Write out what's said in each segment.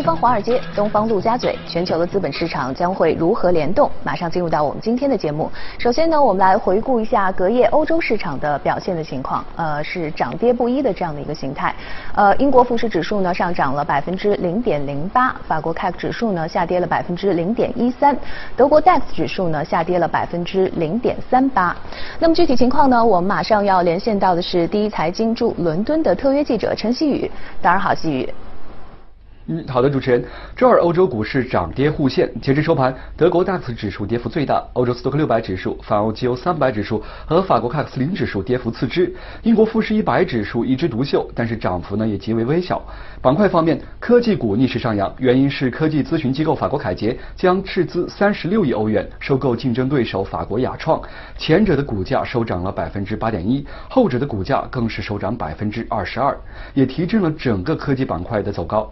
西方华尔街，东方陆家嘴，全球的资本市场将会如何联动？马上进入到我们今天的节目。首先呢，我们来回顾一下隔夜欧洲市场的表现的情况，呃，是涨跌不一的这样的一个形态。呃，英国富时指数呢上涨了百分之零点零八，法国 CAC 指数呢下跌了百分之零点一三，德国 DAX 指数呢下跌了百分之零点三八。那么具体情况呢，我们马上要连线到的是第一财经驻伦敦的特约记者陈希宇。早上好，希宇。嗯，好的，主持人。周二欧洲股市涨跌互现，截至收盘，德国 DAX 指数跌幅最大，欧洲斯托克六百指数、泛欧 G O 三百指数和法国 CAC 四零指数跌幅次之。英国富时一百指数一枝独秀，但是涨幅呢也极为微小。板块方面，科技股逆势上扬，原因是科技咨询机构法国凯捷将斥资三十六亿欧元收购竞争对手法国雅创，前者的股价收涨了百分之八点一，后者的股价更是收涨百分之二十二，也提振了整个科技板块的走高。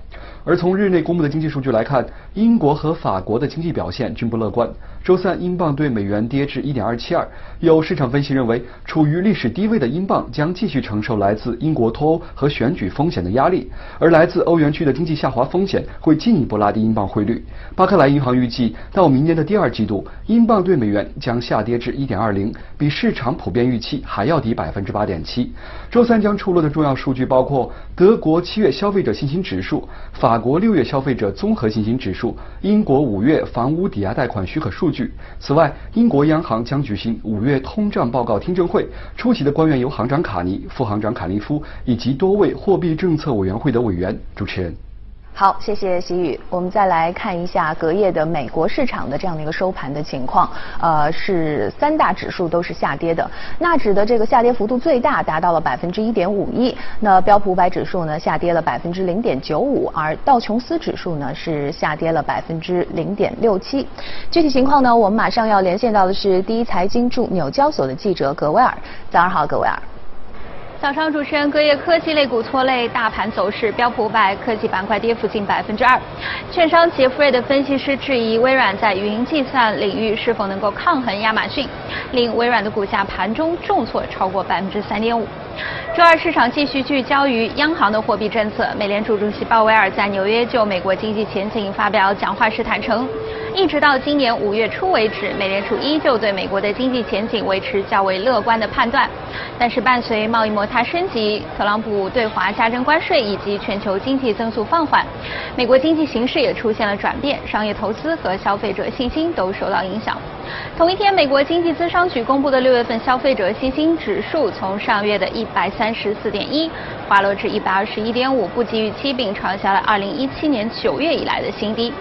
而从日内公布的经济数据来看，英国和法国的经济表现均不乐观。周三，英镑对美元跌至一点二七二。有市场分析认为，处于历史低位的英镑将继续承受来自英国脱欧和选举风险的压力，而来自欧元区的经济下滑风险会进一步拉低英镑汇率。巴克莱银行预计，到明年的第二季度，英镑对美元将下跌至一点二零，比市场普遍预期还要低百分之八点七。周三将出炉的重要数据包括德国七月消费者信心指数、法国六月消费者综合信心指数、英国五月房屋抵押贷款许可数据。此外，英国央行将举行五月通胀报告听证会，出席的官员由行长卡尼、副行长卡利夫以及多位货币政策委员会的委员。主持人。好，谢谢习宇。我们再来看一下隔夜的美国市场的这样的一个收盘的情况。呃，是三大指数都是下跌的，纳指的这个下跌幅度最大，达到了百分之一点五一。那标普五百指数呢，下跌了百分之零点九五，而道琼斯指数呢是下跌了百分之零点六七。具体情况呢，我们马上要连线到的是第一财经驻纽交所的记者格威尔。早上好，格威尔。早上，主持人，隔夜科技类股拖累大盘走势，标普五百科技板块跌幅近百分之二。券商杰弗瑞的分析师质疑微软在云计算领域是否能够抗衡亚马逊，令微软的股价盘中重挫超过百分之三点五。周二市场继续聚焦于央行的货币政策，美联储主席鲍威尔在纽约就美国经济前景发表讲话时坦诚。一直到今年五月初为止，美联储依旧对美国的经济前景维持较为乐观的判断。但是，伴随贸易摩它升级、特朗普对华加征关税以及全球经济增速放缓，美国经济形势也出现了转变，商业投资和消费者信心都受到影响。同一天，美国经济咨商局公布的六月份消费者信心指数从上月的一百三十四点一滑落至一百二十一点五，不及预期，并创下了二零一七年九月以来的新低。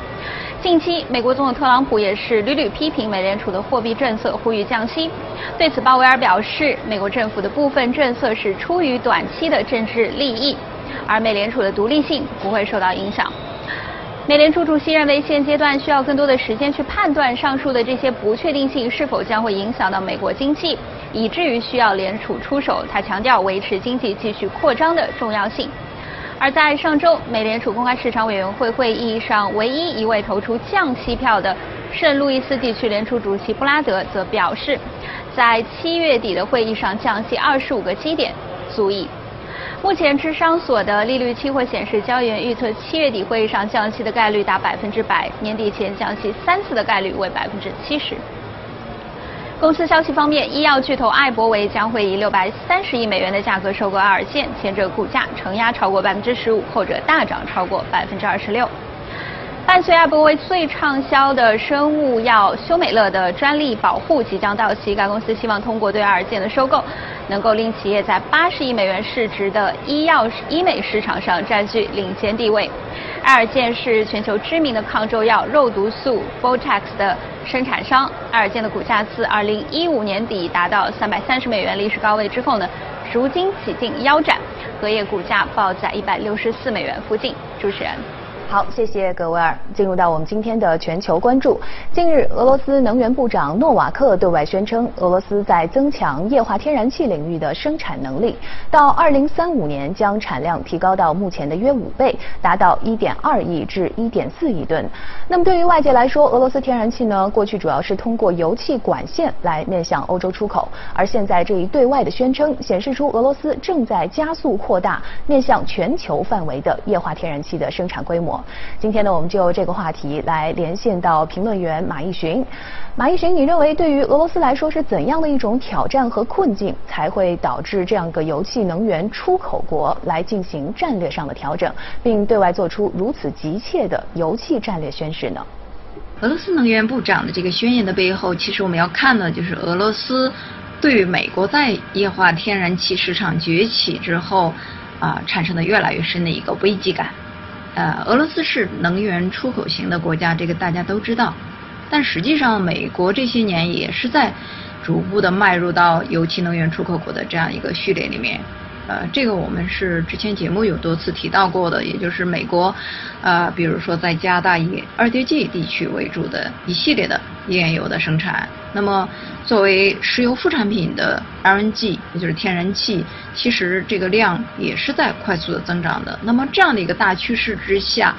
近期，美国总统特朗普也是屡屡批评美联储的货币政策，呼吁降息。对此，鲍威尔表示，美国政府的部分政策是出于短期的政治利益，而美联储的独立性不会受到影响。美联储主席认为，现阶段需要更多的时间去判断上述的这些不确定性是否将会影响到美国经济，以至于需要联储出手。他强调维持经济继续扩张的重要性。而在上周美联储公开市场委员会会议上，唯一一位投出降息票的圣路易斯地区联储主席布拉德则表示，在七月底的会议上降息二十五个基点足矣。目前智商所的利率期货显示，交易员预测七月底会议上降息的概率达百分之百，年底前降息三次的概率为百分之七十。公司消息方面，医药巨头艾伯维将会以六百三十亿美元的价格收购爱尔健，前者股价承压超过百分之十五，后者大涨超过百分之二十六。伴随艾伯维最畅销的生物药休美乐的专利保护即将到期，该公司希望通过对爱尔健的收购，能够令企业在八十亿美元市值的医药医美市场上占据领先地位。爱尔健是全球知名的抗皱药肉毒素 Botox 的生产商。爱尔健的股价自2015年底达到330美元历史高位之后呢，如今几近腰斩，隔夜股价报在164美元附近。主持人，好，谢谢葛维尔。进入到我们今天的全球关注。近日，俄罗斯能源部长诺瓦克对外宣称，俄罗斯在增强液化天然气领域的生产能力，到2035年将产量提高到目前的约五倍，达到1.2亿至1.4亿吨。那么对于外界来说，俄罗斯天然气呢，过去主要是通过油气管线来面向欧洲出口，而现在这一对外的宣称，显示出俄罗斯正在加速扩大面向全球范围的液化天然气的生产规模。今天呢，我们就这个话题来连线到评论员马毅寻。马毅寻，你认为对于俄罗斯来说是怎样的一种挑战和困境，才会导致这样个油气能源出口国来进行战略上的调整，并对外做出如此急切的油气战略宣示呢？俄罗斯能源部长的这个宣言的背后，其实我们要看的就是俄罗斯对于美国在液化天然气市场崛起之后啊产生的越来越深的一个危机感。呃，俄罗斯是能源出口型的国家，这个大家都知道。但实际上，美国这些年也是在逐步的迈入到油气能源出口国的这样一个序列里面。呃，这个我们是之前节目有多次提到过的，也就是美国，呃，比如说在加大以二叠纪地区为主的一系列的页岩油的生产。那么，作为石油副产品的 LNG，也就是天然气，其实这个量也是在快速的增长的。那么这样的一个大趋势之下，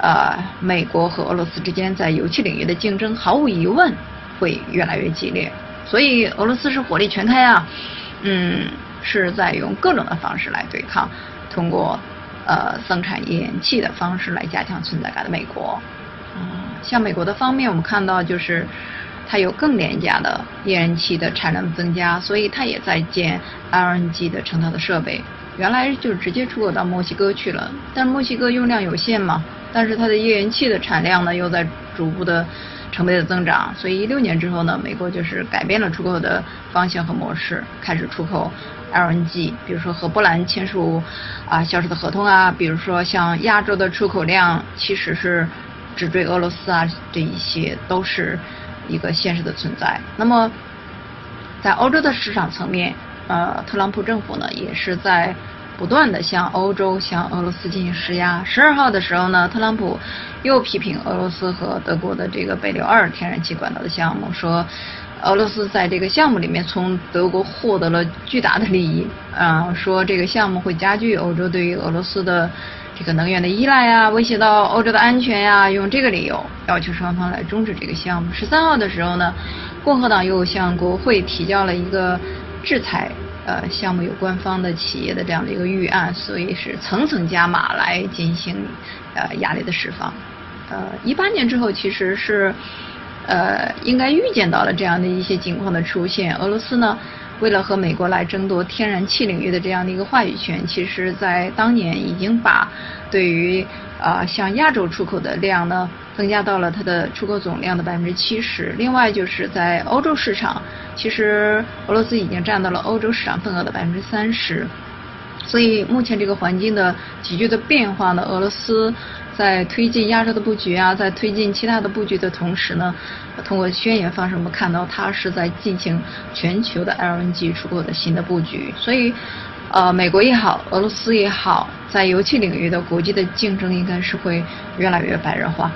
呃，美国和俄罗斯之间在油气领域的竞争，毫无疑问会越来越激烈。所以俄罗斯是火力全开啊，嗯。是在用各种的方式来对抗，通过呃生产页岩气的方式来加强存在感的美国。嗯，像美国的方面，我们看到就是它有更廉价的页岩气的产量增加，所以它也在建 LNG 的成套的设备。原来就直接出口到墨西哥去了，但墨西哥用量有限嘛，但是它的页岩气的产量呢又在逐步的。成倍的增长，所以一六年之后呢，美国就是改变了出口的方向和模式，开始出口 LNG，比如说和波兰签署啊销售的合同啊，比如说像亚洲的出口量其实是只追俄罗斯啊，这一些都是一个现实的存在。那么在欧洲的市场层面，呃，特朗普政府呢也是在。不断的向欧洲、向俄罗斯进行施压。十二号的时候呢，特朗普又批评俄罗斯和德国的这个北流二天然气管道的项目，说俄罗斯在这个项目里面从德国获得了巨大的利益，啊，说这个项目会加剧欧洲对于俄罗斯的这个能源的依赖啊，威胁到欧洲的安全呀，用这个理由要求双方来终止这个项目。十三号的时候呢，共和党又向国会提交了一个制裁。呃，项目有官方的企业的这样的一个预案，所以是层层加码来进行呃压力的释放。呃，一八年之后其实是呃应该预见到了这样的一些情况的出现。俄罗斯呢，为了和美国来争夺天然气领域的这样的一个话语权，其实在当年已经把对于啊向亚洲出口的量呢。增加到了它的出口总量的百分之七十。另外就是在欧洲市场，其实俄罗斯已经占到了欧洲市场份额的百分之三十。所以目前这个环境的急剧的变化呢，俄罗斯在推进亚洲的布局啊，在推进其他的布局的同时呢，通过宣言方式我们看到它是在进行全球的 LNG 出口的新的布局。所以，呃，美国也好，俄罗斯也好，在油气领域的国际的竞争应该是会越来越白热化。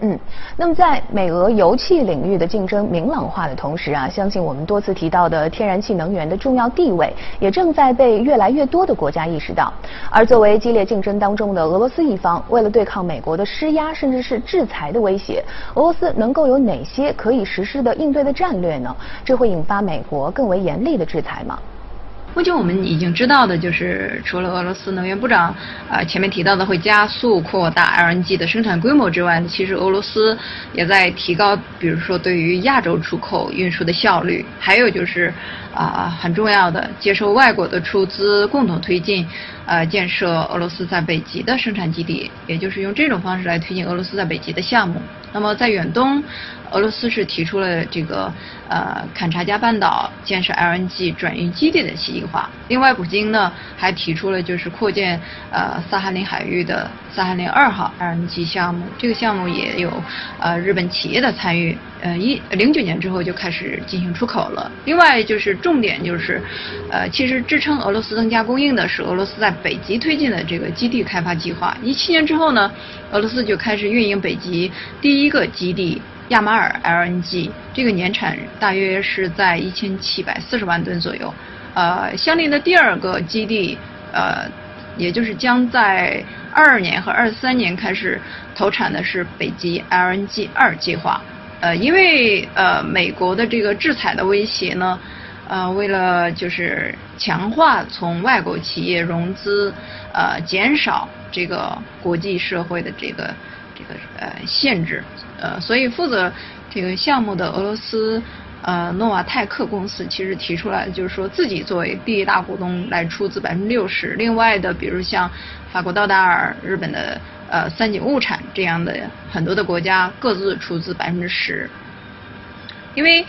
嗯，那么在美俄油气领域的竞争明朗化的同时啊，相信我们多次提到的天然气能源的重要地位，也正在被越来越多的国家意识到。而作为激烈竞争当中的俄罗斯一方，为了对抗美国的施压甚至是制裁的威胁，俄罗斯能够有哪些可以实施的应对的战略呢？这会引发美国更为严厉的制裁吗？目前我们已经知道的就是，除了俄罗斯能源部长啊前面提到的会加速扩大 LNG 的生产规模之外，其实俄罗斯也在提高，比如说对于亚洲出口运输的效率，还有就是啊很重要的接受外国的出资，共同推进呃建设俄罗斯在北极的生产基地，也就是用这种方式来推进俄罗斯在北极的项目。那么在远东，俄罗斯是提出了这个呃坎察加半岛建设 LNG 转运基地的计划。另外，普京呢还提出了就是扩建呃萨哈林海域的萨哈林二号 LNG 项目，这个项目也有呃日本企业的参与。呃，一零九年之后就开始进行出口了。另外就是重点就是，呃，其实支撑俄罗斯增加供应的是俄罗斯在北极推进的这个基地开发计划。一七年之后呢，俄罗斯就开始运营北极第一个基地亚马尔 LNG，这个年产大约是在一千七百四十万吨左右。呃，相邻的第二个基地，呃，也就是将在二二年和二三年开始投产的是北极 LNG 二计划。呃，因为呃，美国的这个制裁的威胁呢，呃，为了就是强化从外国企业融资，呃，减少这个国际社会的这个这个呃限制，呃，所以负责这个项目的俄罗斯呃诺瓦泰克公司其实提出来就是说自己作为第一大股东来出资百分之六十，另外的比如像法国道达尔、日本的。呃，三井物产这样的很多的国家各自出资百分之十，因为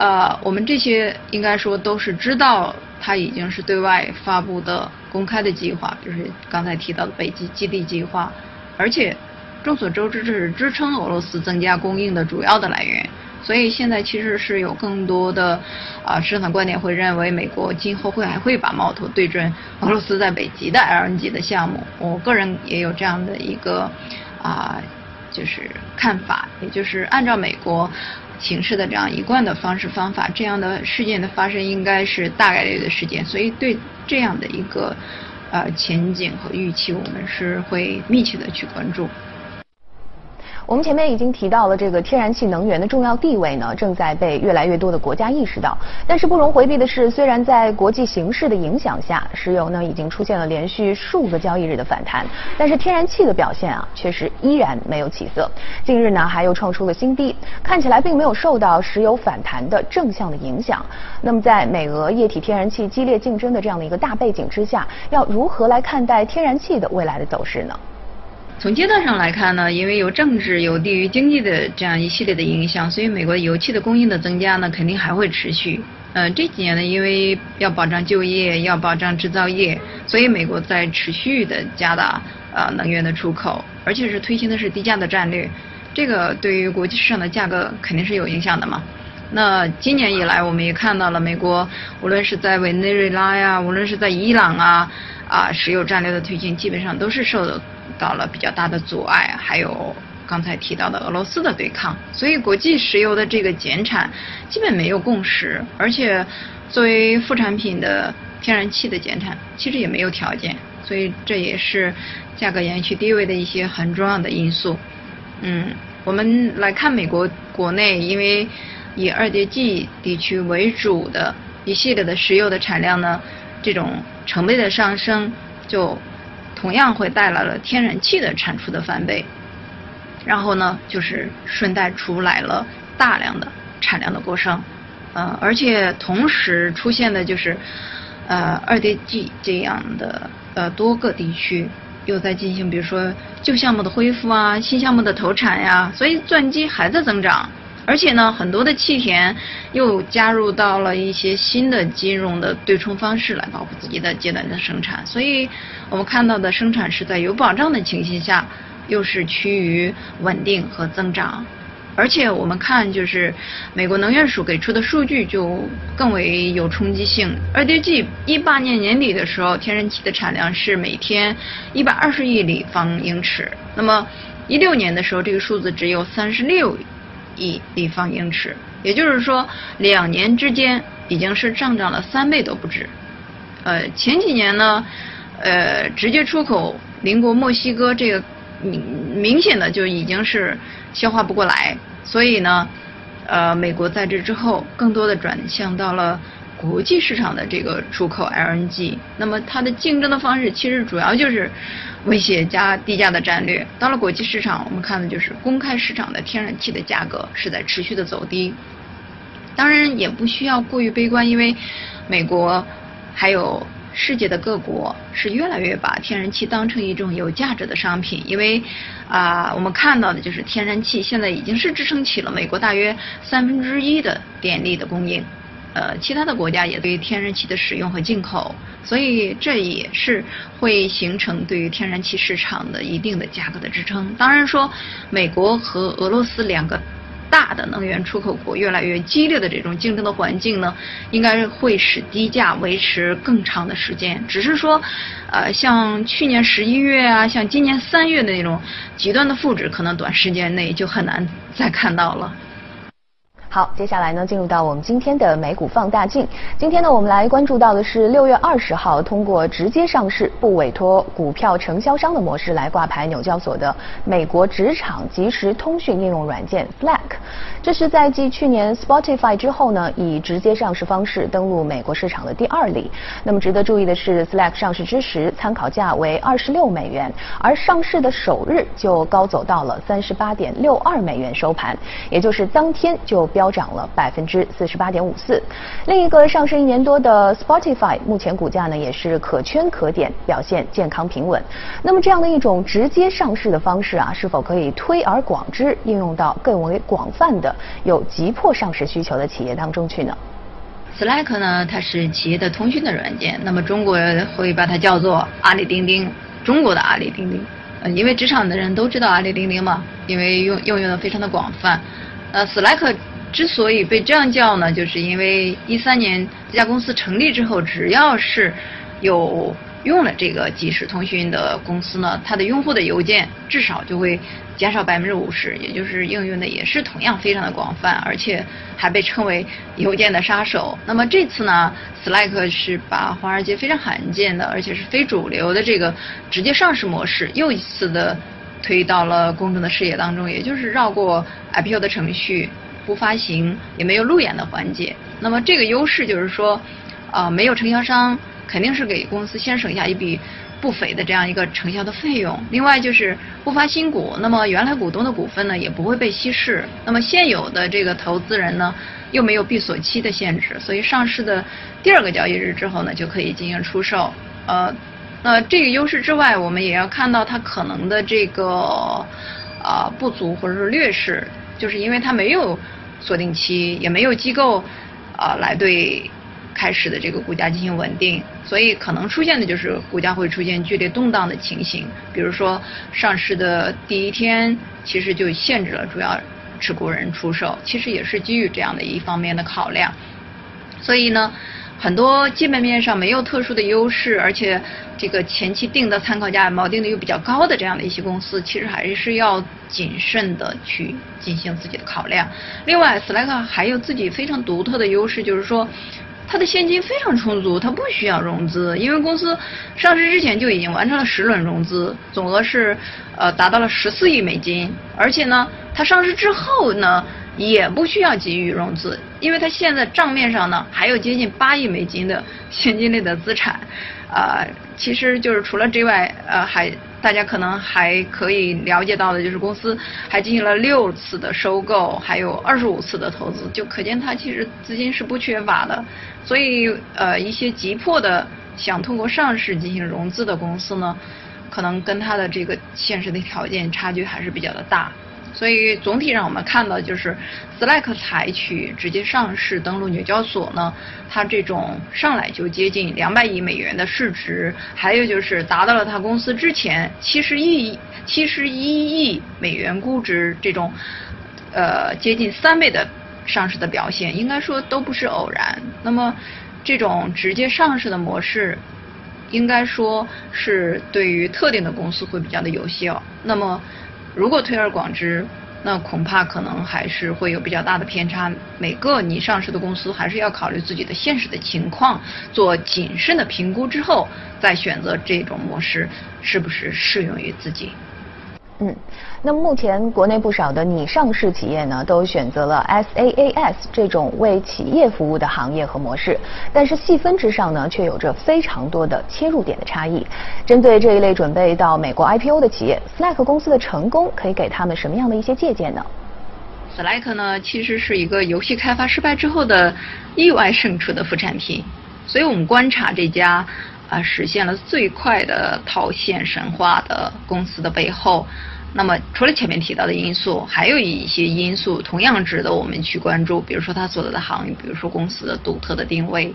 呃，我们这些应该说都是知道它已经是对外发布的公开的计划，就是刚才提到的北极基地计划，而且众所周知，这是支撑俄罗斯增加供应的主要的来源。所以现在其实是有更多的啊市场观点会认为，美国今后会还会把矛头对准俄罗斯在北极的 LNG 的项目。我个人也有这样的一个啊就是看法，也就是按照美国形式的这样一贯的方式方法，这样的事件的发生应该是大概率的事件。所以对这样的一个呃前景和预期，我们是会密切的去关注。我们前面已经提到了这个天然气能源的重要地位呢，正在被越来越多的国家意识到。但是不容回避的是，虽然在国际形势的影响下，石油呢已经出现了连续数个交易日的反弹，但是天然气的表现啊，确实依然没有起色。近日呢，还又创出了新低，看起来并没有受到石油反弹的正向的影响。那么在美俄液体天然气激烈竞争的这样的一个大背景之下，要如何来看待天然气的未来的走势呢？从阶段上来看呢，因为有政治、有地域经济的这样一系列的影响，所以美国油气的供应的增加呢，肯定还会持续。呃，这几年呢，因为要保障就业，要保障制造业，所以美国在持续的加大呃能源的出口，而且是推行的是低价的战略。这个对于国际市场的价格肯定是有影响的嘛。那今年以来，我们也看到了美国无论是在委内瑞拉呀，无论是在伊朗啊，啊石油战略的推进，基本上都是受。到了比较大的阻碍，还有刚才提到的俄罗斯的对抗，所以国际石油的这个减产基本没有共识，而且作为副产品的天然气的减产其实也没有条件，所以这也是价格延续低位的一些很重要的因素。嗯，我们来看美国国内，因为以二叠纪地区为主的一系列的石油的产量呢，这种成倍的上升就。同样会带来了天然气的产出的翻倍，然后呢，就是顺带出来了大量的产量的过剩，呃，而且同时出现的就是，呃，二叠纪这样的呃多个地区又在进行，比如说旧项目的恢复啊，新项目的投产呀，所以钻机还在增长。而且呢，很多的气田又加入到了一些新的金融的对冲方式来保护自己的阶段的生产，所以我们看到的生产是在有保障的情形下，又是趋于稳定和增长。而且我们看，就是美国能源署给出的数据就更为有冲击性。二叠纪一八年年底的时候，天然气的产量是每天一百二十亿立方英尺，那么一六年的时候，这个数字只有三十六。一立方英尺，也就是说，两年之间已经是上涨了三倍都不止。呃，前几年呢，呃，直接出口邻国墨西哥这个明明显的就已经是消化不过来，所以呢，呃，美国在这之后更多的转向到了。国际市场的这个出口 LNG，那么它的竞争的方式其实主要就是威胁加低价的战略。到了国际市场，我们看的就是公开市场的天然气的价格是在持续的走低。当然也不需要过于悲观，因为美国还有世界的各国是越来越把天然气当成一种有价值的商品，因为啊，我们看到的就是天然气现在已经是支撑起了美国大约三分之一的电力的供应。呃，其他的国家也对于天然气的使用和进口，所以这也是会形成对于天然气市场的一定的价格的支撑。当然说，美国和俄罗斯两个。大的能源出口国越来越激烈的这种竞争的环境呢，应该会使低价维持更长的时间。只是说，呃，像去年十一月啊，像今年三月的那种极端的负值，可能短时间内就很难再看到了。好，接下来呢，进入到我们今天的美股放大镜。今天呢，我们来关注到的是六月二十号通过直接上市不委托股票承销商的模式来挂牌纽交所的美国职场即时通讯应用软件 Slack。这是在继去年 Spotify 之后呢，以直接上市方式登陆美国市场的第二例。那么值得注意的是，Slack 上市之时参考价为二十六美元，而上市的首日就高走到了三十八点六二美元收盘，也就是当天就。飙涨了百分之四十八点五四。另一个上市一年多的 Spotify，目前股价呢也是可圈可点，表现健康平稳。那么这样的一种直接上市的方式啊，是否可以推而广之，应用到更为广泛的有急迫上市需求的企业当中去呢？Slack 呢，它是企业的通讯的软件，那么中国会把它叫做阿里钉钉，中国的阿里钉钉。呃，因为职场的人都知道阿里钉钉嘛，因为用应用的非常的广泛。呃，Slack。之所以被这样叫呢，就是因为一三年这家公司成立之后，只要是有用了这个即时通讯的公司呢，它的用户的邮件至少就会减少百分之五十，也就是应用的也是同样非常的广泛，而且还被称为邮件的杀手。那么这次呢，Slack 是把华尔街非常罕见的，而且是非主流的这个直接上市模式，又一次的推到了公众的视野当中，也就是绕过 IPO 的程序。不发行也没有路演的环节，那么这个优势就是说，啊，没有承销商，肯定是给公司先省下一笔不菲的这样一个承销的费用。另外就是不发新股，那么原来股东的股份呢也不会被稀释。那么现有的这个投资人呢又没有闭锁期的限制，所以上市的第二个交易日之后呢就可以进行出售。呃，那这个优势之外，我们也要看到它可能的这个啊不足或者是劣势，就是因为它没有。锁定期也没有机构啊来对开始的这个股价进行稳定，所以可能出现的就是股价会出现剧烈动荡的情形。比如说上市的第一天，其实就限制了主要持股人出售，其实也是基于这样的一方面的考量。所以呢。很多基本面上没有特殊的优势，而且这个前期定的参考价锚定的又比较高的这样的一些公司，其实还是要谨慎的去进行自己的考量。另外，Slack 还有自己非常独特的优势，就是说它的现金非常充足，它不需要融资，因为公司上市之前就已经完成了十轮融资，总额是呃达到了十四亿美金，而且呢，它上市之后呢。也不需要急于融资，因为它现在账面上呢还有接近八亿美金的 现金类的资产，啊，其实就是除了之外，呃，还大家可能还可以了解到的就是公司还进行了六次的收购，还有二十五次的投资，就可见它其实资金是不缺乏的，所以呃一些急迫的想通过上市进行融资的公司呢，可能跟它的这个现实的条件差距还是比较的大。所以总体上我们看到，就是 Slack 采取直接上市登陆纽交所呢，它这种上来就接近两百亿美元的市值，还有就是达到了它公司之前七十亿、七十一亿美元估值这种，呃接近三倍的上市的表现，应该说都不是偶然。那么这种直接上市的模式，应该说是对于特定的公司会比较的有效。那么如果推而广之，那恐怕可能还是会有比较大的偏差。每个你上市的公司还是要考虑自己的现实的情况，做谨慎的评估之后，再选择这种模式是不是适用于自己。嗯，那么目前国内不少的拟上市企业呢，都选择了 SaaS 这种为企业服务的行业和模式，但是细分之上呢，却有着非常多的切入点的差异。针对这一类准备到美国 IPO 的企业，Slack 公司的成功可以给他们什么样的一些借鉴呢？Slack 呢，其实是一个游戏开发失败之后的意外胜出的副产品，所以我们观察这家。啊实现了最快的套现神话的公司的背后，那么除了前面提到的因素，还有一些因素同样值得我们去关注，比如说它所在的行业，比如说公司的独特的定位。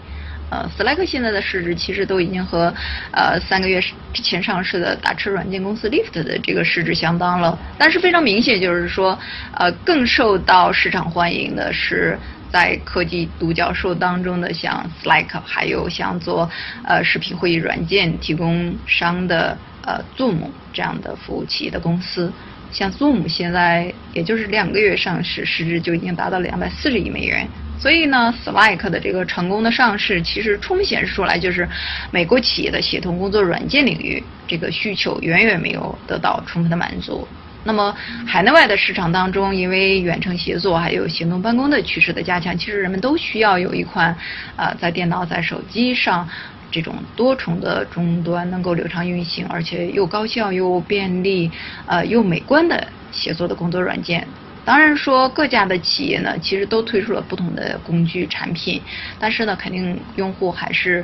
呃，Slack 现在的市值其实都已经和呃三个月之前上市的打车软件公司 Lyft 的这个市值相当了。但是非常明显，就是说，呃，更受到市场欢迎的是在科技独角兽当中的像 Slack，还有像做呃视频会议软件提供商的呃 Zoom 这样的服务器的公司。像 Zoom 现在也就是两个月上市，市值就已经达到了两百四十亿美元。所以呢，Slack 的这个成功的上市，其实充分显示出来，就是美国企业的协同工作软件领域这个需求远远没有得到充分的满足。那么海内外的市场当中，因为远程协作还有行动办公的趋势的加强，其实人们都需要有一款啊，在电脑、在手机上这种多重的终端能够流畅运行，而且又高效又便利，呃又美观的协作的工作软件。当然说各家的企业呢，其实都推出了不同的工具产品，但是呢，肯定用户还是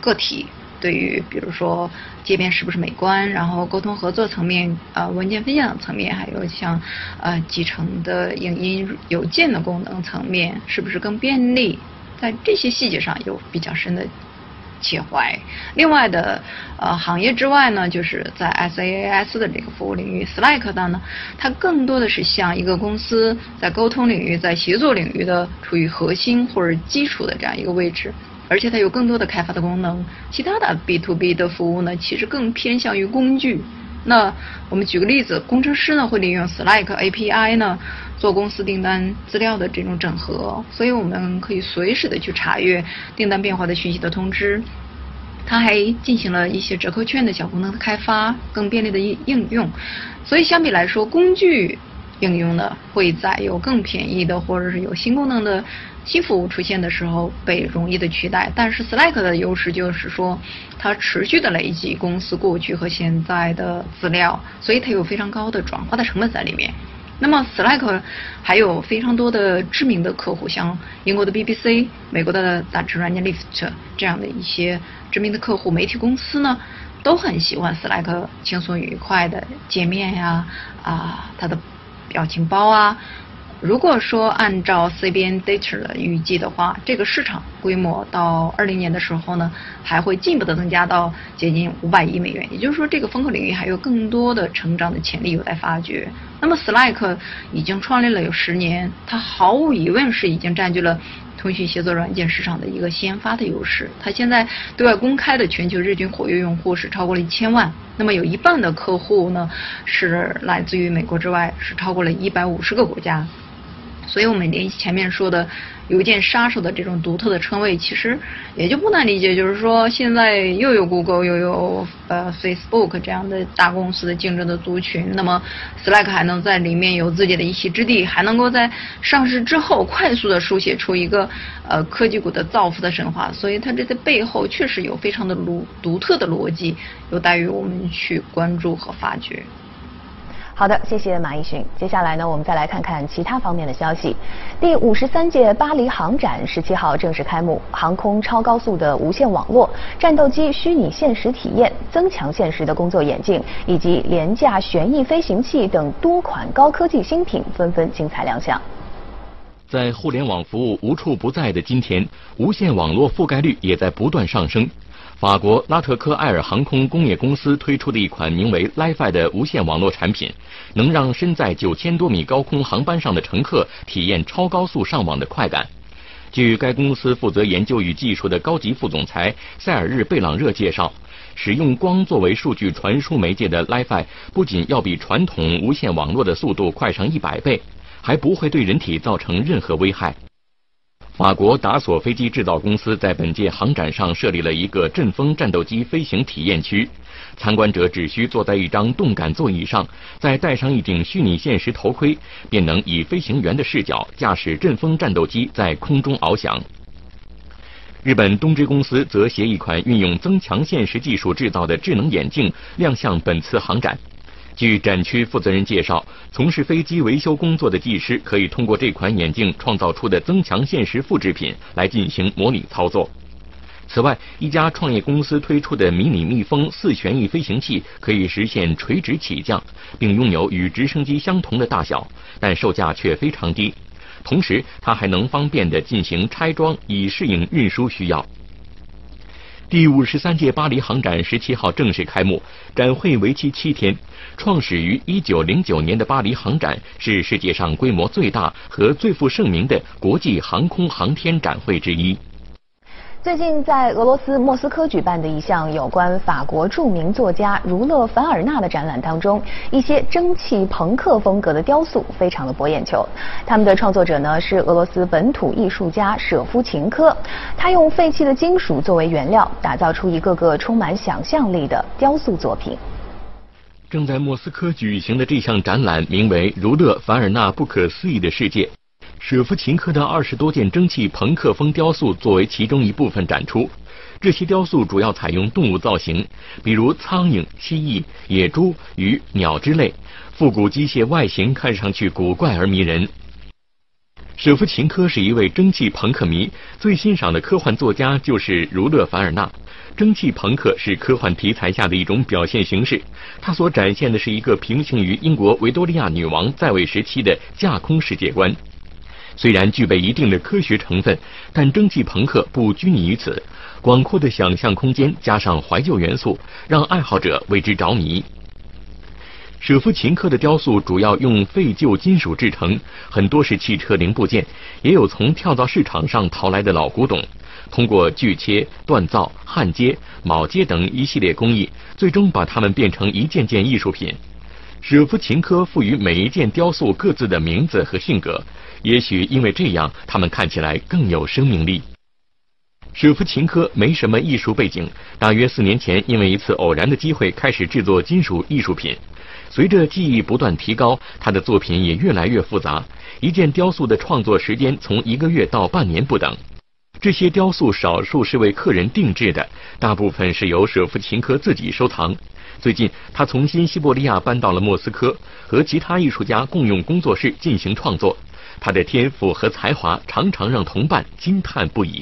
个体。对于比如说界面是不是美观，然后沟通合作层面，呃，文件分享层面，还有像呃集成的影音邮件的功能层面，是不是更便利，在这些细节上有比较深的。切怀。另外的呃行业之外呢，就是在 SaaS 的这个服务领域，Slack 的呢，它更多的是像一个公司在沟通领域、在协作领域的处于核心或者基础的这样一个位置，而且它有更多的开发的功能。其他的 B to B 的服务呢，其实更偏向于工具。那我们举个例子，工程师呢会利用 Slack API 呢做公司订单资料的这种整合，所以我们可以随时的去查阅订单变化的讯息的通知。它还进行了一些折扣券的小功能的开发，更便利的应应用。所以相比来说，工具应用呢会在有更便宜的或者是有新功能的。新服务出现的时候被容易的取代，但是 Slack 的优势就是说，它持续的累积公司过去和现在的资料，所以它有非常高的转化的成本在里面。那么 Slack 还有非常多的知名的客户，像英国的 BBC、美国的打车软件 Lyft 这样的一些知名的客户，媒体公司呢都很喜欢 Slack 轻松愉快的界面呀，啊，它的表情包啊。如果说按照 CBN Data 的预计的话，这个市场规模到二零年的时候呢，还会进一步的增加到接近五百亿美元。也就是说，这个风口领域还有更多的成长的潜力有待发掘。那么，Slack 已经创立了有十年，它毫无疑问是已经占据了通讯协作软件市场的一个先发的优势。它现在对外公开的全球日均活跃用户是超过了一千万，那么有一半的客户呢是来自于美国之外，是超过了一百五十个国家。所以我们连前面说的邮件杀手的这种独特的称谓，其实也就不难理解，就是说现在又有 Google 又有呃 Facebook 这样的大公司的竞争的族群，那么 Slack 还能在里面有自己的一席之地，还能够在上市之后快速的书写出一个呃科技股的造福的神话，所以它这在背后确实有非常的独独特的逻辑，有待于我们去关注和发掘。好的，谢谢马一迅。接下来呢，我们再来看看其他方面的消息。第五十三届巴黎航展十七号正式开幕，航空超高速的无线网络、战斗机虚拟现实体验、增强现实的工作眼镜以及廉价旋翼飞行器等多款高科技新品纷纷精彩亮相。在互联网服务无处不在的今天，无线网络覆盖率也在不断上升。法国拉特科埃尔航空工业公司推出的一款名为 “Li-Fi” 的无线网络产品，能让身在九千多米高空航班上的乘客体验超高速上网的快感。据该公司负责研究与技术的高级副总裁塞尔日贝朗热介绍，使用光作为数据传输媒介的 Li-Fi 不仅要比传统无线网络的速度快上一百倍，还不会对人体造成任何危害。法国达索飞机制造公司在本届航展上设立了一个阵风战斗机飞行体验区，参观者只需坐在一张动感座椅上，再戴上一顶虚拟现实头盔，便能以飞行员的视角驾驶阵风战斗机在空中翱翔。日本东芝公司则携一款运用增强现实技术制造的智能眼镜亮相本次航展。据展区负责人介绍，从事飞机维修工作的技师可以通过这款眼镜创造出的增强现实复制品来进行模拟操作。此外，一家创业公司推出的迷你蜜蜂四旋翼飞行器可以实现垂直起降，并拥有与直升机相同的大小，但售价却非常低。同时，它还能方便地进行拆装，以适应运输需要。第五十三届巴黎航展十七号正式开幕，展会为期七天。创始于一九零九年的巴黎航展是世界上规模最大和最负盛名的国际航空航天展会之一。最近在俄罗斯莫斯科举办的一项有关法国著名作家儒勒·凡尔纳的展览当中，一些蒸汽朋克风格的雕塑非常的博眼球。他们的创作者呢是俄罗斯本土艺术家舍夫琴科，他用废弃的金属作为原料，打造出一个个充满想象力的雕塑作品。正在莫斯科举行的这项展览名为《儒勒·凡尔纳不可思议的世界》。舍夫琴科的二十多件蒸汽朋克风雕塑作为其中一部分展出。这些雕塑主要采用动物造型，比如苍蝇、蜥蜴、野猪、鱼、鸟之类，复古机械外形看上去古怪而迷人。舍夫琴科是一位蒸汽朋克迷，最欣赏的科幻作家就是儒勒·凡尔纳。蒸汽朋克是科幻题材下的一种表现形式，它所展现的是一个平行于英国维多利亚女王在位时期的架空世界观。虽然具备一定的科学成分，但蒸汽朋克不拘泥于此。广阔的想象空间加上怀旧元素，让爱好者为之着迷。舍夫琴科的雕塑主要用废旧金属制成，很多是汽车零部件，也有从跳蚤市场上淘来的老古董。通过锯切、锻造、焊接、铆接等一系列工艺，最终把它们变成一件件艺术品。舍夫琴科赋予每一件雕塑各自的名字和性格。也许因为这样，他们看起来更有生命力。舍夫琴科没什么艺术背景，大约四年前因为一次偶然的机会开始制作金属艺术品。随着技艺不断提高，他的作品也越来越复杂。一件雕塑的创作时间从一个月到半年不等。这些雕塑少数是为客人定制的，大部分是由舍夫琴科自己收藏。最近，他从新西伯利亚搬到了莫斯科，和其他艺术家共用工作室进行创作。他的天赋和才华常常让同伴惊叹不已。